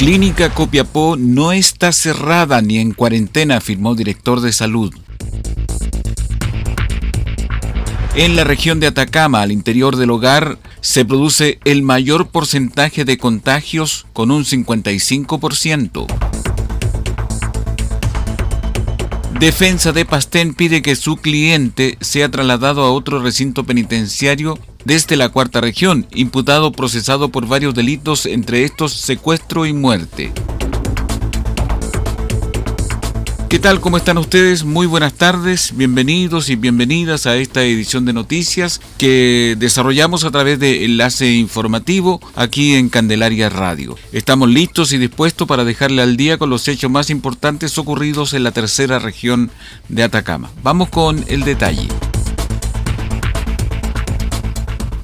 Clínica Copiapó no está cerrada ni en cuarentena, afirmó director de salud. En la región de Atacama, al interior del hogar, se produce el mayor porcentaje de contagios con un 55%. Defensa de Pastén pide que su cliente sea trasladado a otro recinto penitenciario desde la cuarta región, imputado procesado por varios delitos, entre estos secuestro y muerte. ¿Qué tal? ¿Cómo están ustedes? Muy buenas tardes, bienvenidos y bienvenidas a esta edición de noticias que desarrollamos a través de enlace informativo aquí en Candelaria Radio. Estamos listos y dispuestos para dejarle al día con los hechos más importantes ocurridos en la tercera región de Atacama. Vamos con el detalle.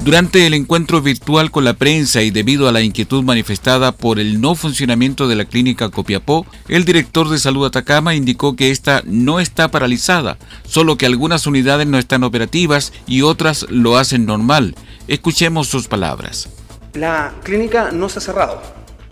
Durante el encuentro virtual con la prensa y debido a la inquietud manifestada por el no funcionamiento de la clínica Copiapó, el director de salud Atacama indicó que esta no está paralizada, solo que algunas unidades no están operativas y otras lo hacen normal. Escuchemos sus palabras. La clínica no se ha cerrado.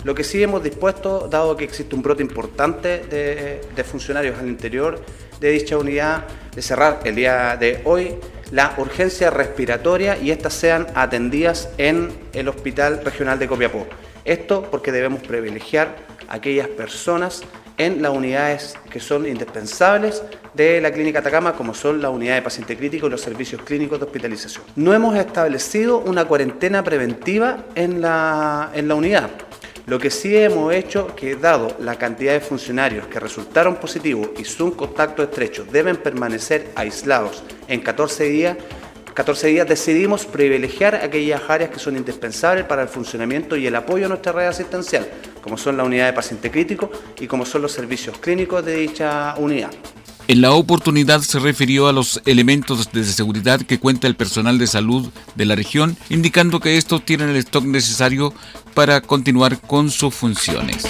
Lo que sí hemos dispuesto, dado que existe un brote importante de, de funcionarios al interior de dicha unidad, de cerrar el día de hoy la urgencia respiratoria y estas sean atendidas en el Hospital Regional de Copiapó. Esto porque debemos privilegiar a aquellas personas en las unidades que son indispensables de la Clínica Atacama, como son la unidad de paciente crítico y los servicios clínicos de hospitalización. No hemos establecido una cuarentena preventiva en la, en la unidad. Lo que sí hemos hecho que dado la cantidad de funcionarios que resultaron positivos y su contacto estrecho deben permanecer aislados en 14 días, 14 días decidimos privilegiar aquellas áreas que son indispensables para el funcionamiento y el apoyo a nuestra red asistencial, como son la unidad de paciente crítico y como son los servicios clínicos de dicha unidad. En la oportunidad se refirió a los elementos de seguridad que cuenta el personal de salud de la región, indicando que estos tienen el stock necesario para continuar con sus funciones.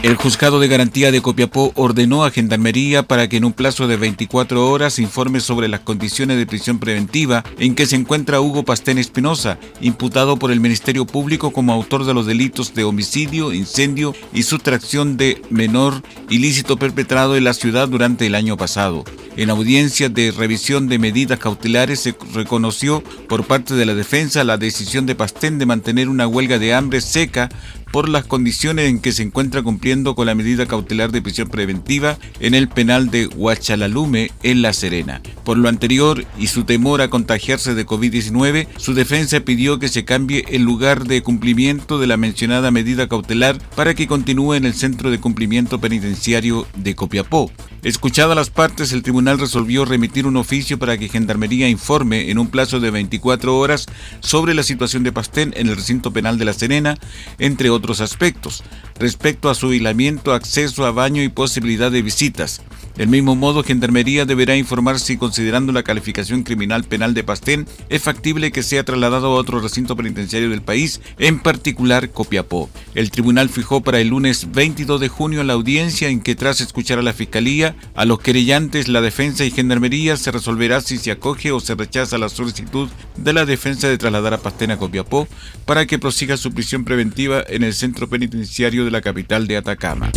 El juzgado de garantía de Copiapó ordenó a Gendarmería para que en un plazo de 24 horas informe sobre las condiciones de prisión preventiva en que se encuentra Hugo Pastén Espinosa, imputado por el Ministerio Público como autor de los delitos de homicidio, incendio y sustracción de menor ilícito perpetrado en la ciudad durante el año pasado. En audiencia de revisión de medidas cautelares se reconoció por parte de la defensa la decisión de Pastén de mantener una huelga de hambre seca por las condiciones en que se encuentra cumpliendo con la medida cautelar de prisión preventiva en el penal de Huachalalume en La Serena. Por lo anterior y su temor a contagiarse de COVID-19, su defensa pidió que se cambie el lugar de cumplimiento de la mencionada medida cautelar para que continúe en el Centro de Cumplimiento Penitenciario de Copiapó. Escuchadas las partes, el tribunal resolvió remitir un oficio para que Gendarmería informe en un plazo de 24 horas sobre la situación de Pastén en el recinto penal de La Serena, entre otros aspectos, respecto a su aislamiento, acceso a baño y posibilidad de visitas. Del mismo modo, Gendarmería deberá informar si, considerando la calificación criminal penal de Pastén, es factible que sea trasladado a otro recinto penitenciario del país, en particular Copiapó. El tribunal fijó para el lunes 22 de junio la audiencia en que, tras escuchar a la Fiscalía, a los querellantes, la defensa y Gendarmería, se resolverá si se acoge o se rechaza la solicitud de la defensa de trasladar a Pastén a Copiapó para que prosiga su prisión preventiva en el centro penitenciario de la capital de Atacama.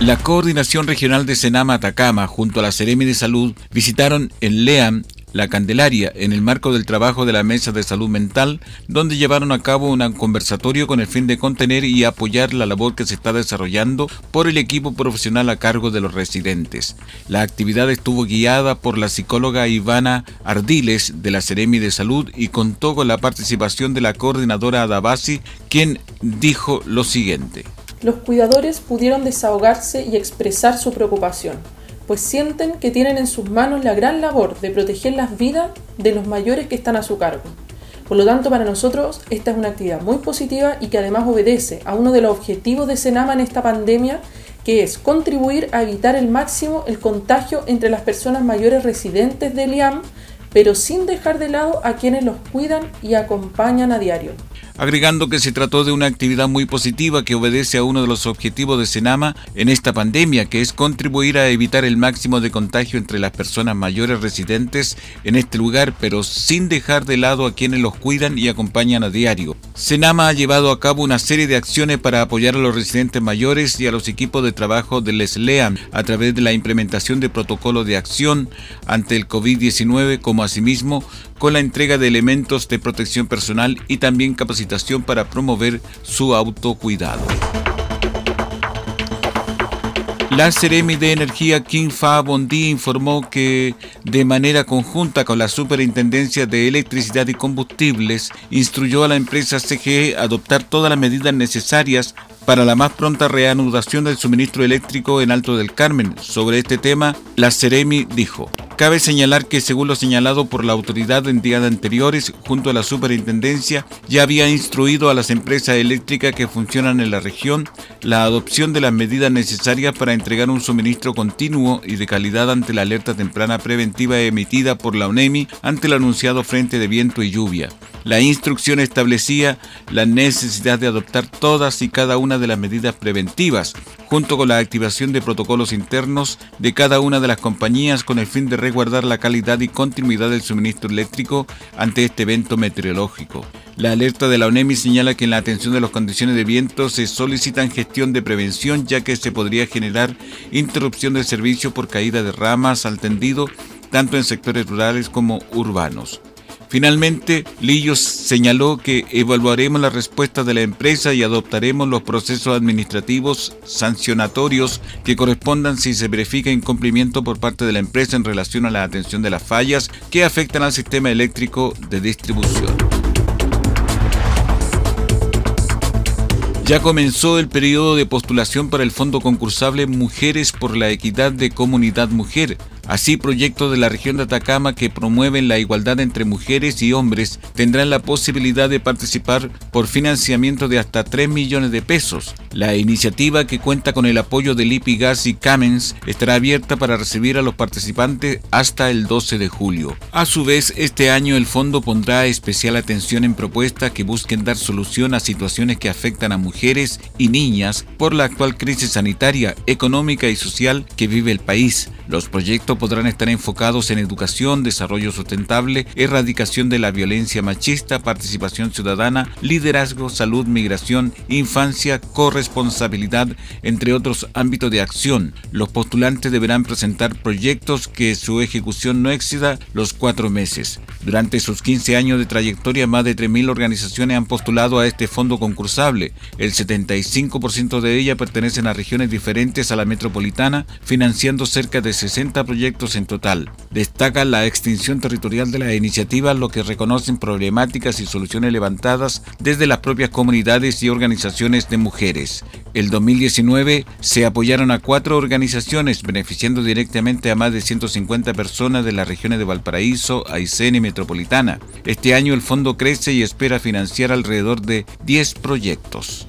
La Coordinación Regional de Senama Atacama junto a la Seremi de Salud visitaron en LEAM La Candelaria, en el marco del trabajo de la Mesa de Salud Mental, donde llevaron a cabo un conversatorio con el fin de contener y apoyar la labor que se está desarrollando por el equipo profesional a cargo de los residentes. La actividad estuvo guiada por la psicóloga Ivana Ardiles de la Seremi de Salud y contó con la participación de la coordinadora Adabasi, quien dijo lo siguiente. Los cuidadores pudieron desahogarse y expresar su preocupación pues sienten que tienen en sus manos la gran labor de proteger las vidas de los mayores que están a su cargo. Por lo tanto, para nosotros esta es una actividad muy positiva y que además obedece a uno de los objetivos de Senama en esta pandemia, que es contribuir a evitar el máximo el contagio entre las personas mayores residentes del IAM, pero sin dejar de lado a quienes los cuidan y acompañan a diario agregando que se trató de una actividad muy positiva que obedece a uno de los objetivos de Senama en esta pandemia, que es contribuir a evitar el máximo de contagio entre las personas mayores residentes en este lugar, pero sin dejar de lado a quienes los cuidan y acompañan a diario. Senama ha llevado a cabo una serie de acciones para apoyar a los residentes mayores y a los equipos de trabajo de LESLEAM a través de la implementación de protocolos de acción ante el COVID-19, como asimismo con la entrega de elementos de protección personal y también capacitación para promover su autocuidado. La Ceremi de Energía Kim Fa Bondi informó que, de manera conjunta con la Superintendencia de Electricidad y Combustibles, instruyó a la empresa CGE a adoptar todas las medidas necesarias para la más pronta reanudación del suministro eléctrico en Alto del Carmen. Sobre este tema, la Ceremi dijo. Cabe señalar que, según lo señalado por la autoridad en días anteriores, junto a la superintendencia, ya había instruido a las empresas eléctricas que funcionan en la región la adopción de las medidas necesarias para entregar un suministro continuo y de calidad ante la alerta temprana preventiva emitida por la ONEMI ante el anunciado frente de viento y lluvia. La instrucción establecía la necesidad de adoptar todas y cada una de las medidas preventivas, junto con la activación de protocolos internos de cada una de las compañías con el fin de resguardar la calidad y continuidad del suministro eléctrico ante este evento meteorológico. La alerta de la ONEMI señala que en la atención de las condiciones de viento se solicitan gestión de prevención ya que se podría generar interrupción del servicio por caída de ramas al tendido tanto en sectores rurales como urbanos. Finalmente, Lillos señaló que evaluaremos la respuesta de la empresa y adoptaremos los procesos administrativos sancionatorios que correspondan si se verifica incumplimiento por parte de la empresa en relación a la atención de las fallas que afectan al sistema eléctrico de distribución. Ya comenzó el periodo de postulación para el Fondo Concursable Mujeres por la Equidad de Comunidad Mujer, Así, proyectos de la región de Atacama que promueven la igualdad entre mujeres y hombres tendrán la posibilidad de participar por financiamiento de hasta 3 millones de pesos. La iniciativa, que cuenta con el apoyo de Lipi Gas y Camens, estará abierta para recibir a los participantes hasta el 12 de julio. A su vez, este año el fondo pondrá especial atención en propuestas que busquen dar solución a situaciones que afectan a mujeres y niñas por la actual crisis sanitaria, económica y social que vive el país. Los proyectos podrán estar enfocados en educación, desarrollo sustentable, erradicación de la violencia machista, participación ciudadana, liderazgo, salud, migración, infancia, corresponsabilidad, entre otros ámbitos de acción. Los postulantes deberán presentar proyectos que su ejecución no exceda los cuatro meses. Durante sus 15 años de trayectoria, más de 3.000 organizaciones han postulado a este fondo concursable. El 75% de ellas pertenecen a regiones diferentes a la metropolitana, financiando cerca de 60 proyectos en total. Destaca la extinción territorial de la iniciativa, lo que reconocen problemáticas y soluciones levantadas desde las propias comunidades y organizaciones de mujeres. El 2019 se apoyaron a cuatro organizaciones, beneficiando directamente a más de 150 personas de las regiones de Valparaíso, Aysén y Metropolitana. Este año el fondo crece y espera financiar alrededor de 10 proyectos.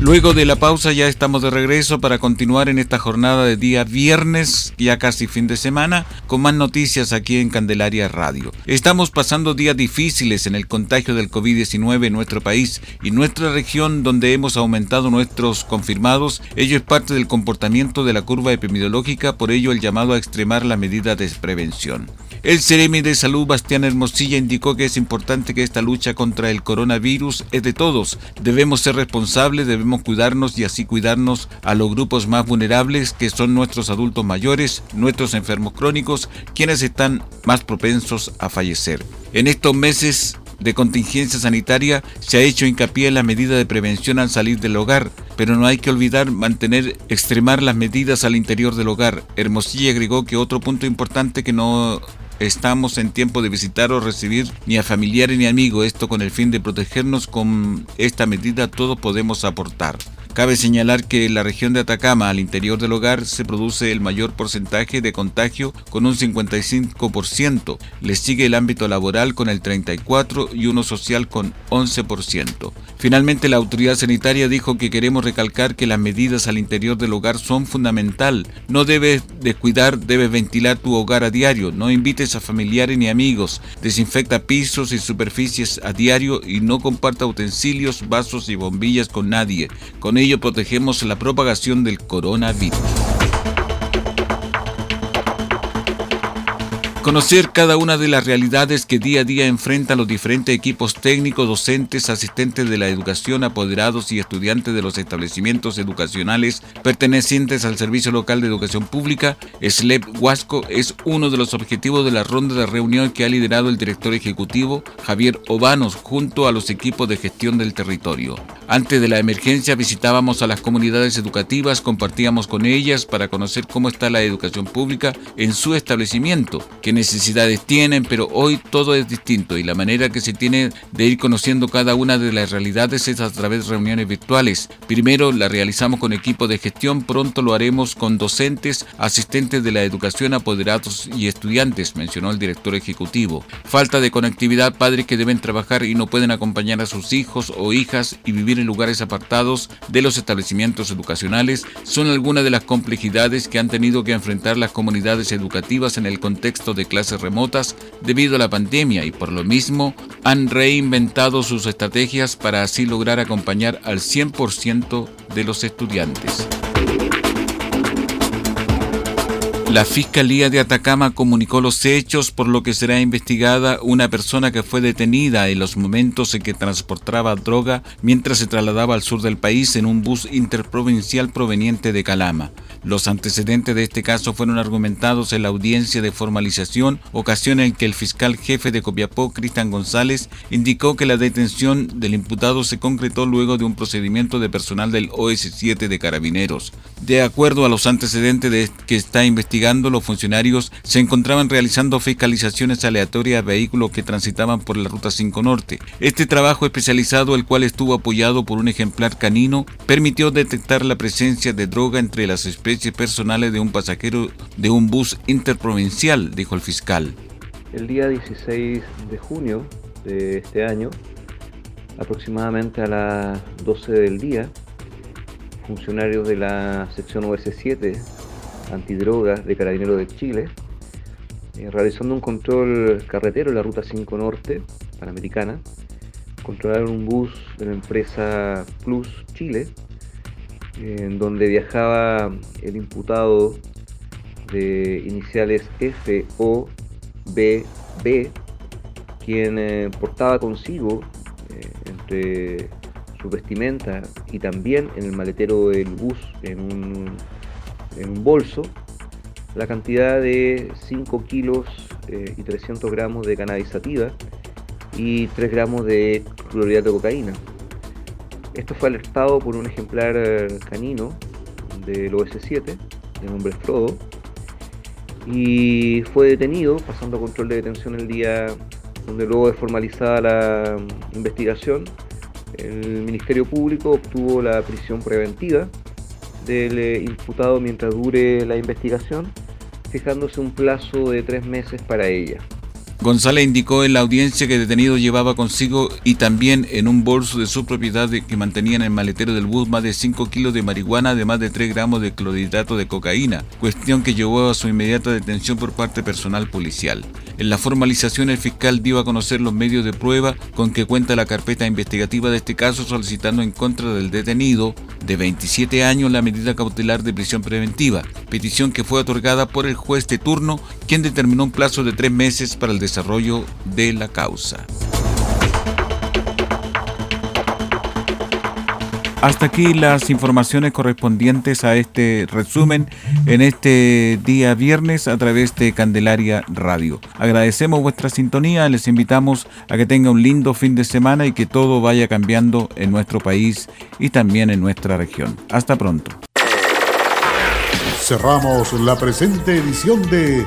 Luego de la pausa ya estamos de regreso para continuar en esta jornada de día viernes, ya casi fin de semana, con más noticias aquí en Candelaria Radio. Estamos pasando días difíciles en el contagio del COVID-19 en nuestro país y nuestra región donde hemos aumentado nuestros confirmados. Ello es parte del comportamiento de la curva epidemiológica, por ello el llamado a extremar la medida de prevención. El Ceremi de Salud Bastián Hermosilla indicó que es importante que esta lucha contra el coronavirus es de todos. Debemos ser responsables, debemos cuidarnos y así cuidarnos a los grupos más vulnerables que son nuestros adultos mayores, nuestros enfermos crónicos, quienes están más propensos a fallecer. En estos meses de contingencia sanitaria se ha hecho hincapié en la medida de prevención al salir del hogar, pero no hay que olvidar mantener, extremar las medidas al interior del hogar. Hermosilla agregó que otro punto importante que no estamos en tiempo de visitar o recibir ni a familiares ni amigos, esto con el fin de protegernos con esta medida todos podemos aportar. Cabe señalar que en la región de Atacama, al interior del hogar, se produce el mayor porcentaje de contagio con un 55%. Le sigue el ámbito laboral con el 34% y uno social con 11%. Finalmente, la autoridad sanitaria dijo que queremos recalcar que las medidas al interior del hogar son fundamental. No debes descuidar, debes ventilar tu hogar a diario. No invites a familiares ni amigos. Desinfecta pisos y superficies a diario y no comparta utensilios, vasos y bombillas con nadie. Con ello protegemos la propagación del coronavirus. Conocer cada una de las realidades que día a día enfrentan los diferentes equipos técnicos, docentes, asistentes de la educación, apoderados y estudiantes de los establecimientos educacionales pertenecientes al Servicio Local de Educación Pública, SLEP Huasco, es uno de los objetivos de la ronda de reunión que ha liderado el director ejecutivo Javier Obanos junto a los equipos de gestión del territorio. Antes de la emergencia visitábamos a las comunidades educativas, compartíamos con ellas para conocer cómo está la educación pública en su establecimiento, qué necesidades tienen, pero hoy todo es distinto y la manera que se tiene de ir conociendo cada una de las realidades es a través de reuniones virtuales. Primero la realizamos con equipo de gestión, pronto lo haremos con docentes, asistentes de la educación, apoderados y estudiantes, mencionó el director ejecutivo. Falta de conectividad, padres que deben trabajar y no pueden acompañar a sus hijos o hijas y vivir en lugares apartados de los establecimientos educacionales son algunas de las complejidades que han tenido que enfrentar las comunidades educativas en el contexto de clases remotas debido a la pandemia y por lo mismo han reinventado sus estrategias para así lograr acompañar al 100% de los estudiantes. La Fiscalía de Atacama comunicó los hechos por lo que será investigada una persona que fue detenida en los momentos en que transportaba droga mientras se trasladaba al sur del país en un bus interprovincial proveniente de Calama. Los antecedentes de este caso fueron argumentados en la audiencia de formalización, ocasión en que el fiscal jefe de Copiapó, Cristian González, indicó que la detención del imputado se concretó luego de un procedimiento de personal del OS7 de Carabineros. De acuerdo a los antecedentes de que está investigando, los funcionarios se encontraban realizando fiscalizaciones aleatorias a vehículos que transitaban por la Ruta 5 Norte. Este trabajo especializado, el cual estuvo apoyado por un ejemplar canino, permitió detectar la presencia de droga entre las especies personales de un pasajero de un bus interprovincial, dijo el fiscal. El día 16 de junio de este año, aproximadamente a las 12 del día, funcionarios de la sección OS7 antidrogas de Carabineros de Chile, eh, realizando un control carretero en la ruta 5 Norte, Panamericana, controlaron un bus de la empresa Plus Chile, en donde viajaba el imputado de iniciales F, O, B, B, quien eh, portaba consigo eh, entre su vestimenta y también en el maletero del bus en un, en bolso la cantidad de 5 kilos eh, y 300 gramos de cannabis y 3 gramos de clorhidrato de cocaína. Esto fue alertado por un ejemplar canino del OS7, de nombre Frodo, y fue detenido, pasando control de detención el día donde luego de formalizada la investigación, el Ministerio Público obtuvo la prisión preventiva del eh, imputado mientras dure la investigación, fijándose un plazo de tres meses para ella. González indicó en la audiencia que el detenido llevaba consigo y también en un bolso de su propiedad que mantenía en el maletero del bus más de 5 kilos de marihuana, además de 3 gramos de clorhidrato de cocaína, cuestión que llevó a su inmediata detención por parte personal policial. En la formalización, el fiscal dio a conocer los medios de prueba con que cuenta la carpeta investigativa de este caso, solicitando en contra del detenido de 27 años la medida cautelar de prisión preventiva, petición que fue otorgada por el juez de turno, quien determinó un plazo de tres meses para el desarrollo de la causa. Hasta aquí las informaciones correspondientes a este resumen en este día viernes a través de Candelaria Radio. Agradecemos vuestra sintonía, les invitamos a que tenga un lindo fin de semana y que todo vaya cambiando en nuestro país y también en nuestra región. Hasta pronto. Cerramos la presente edición de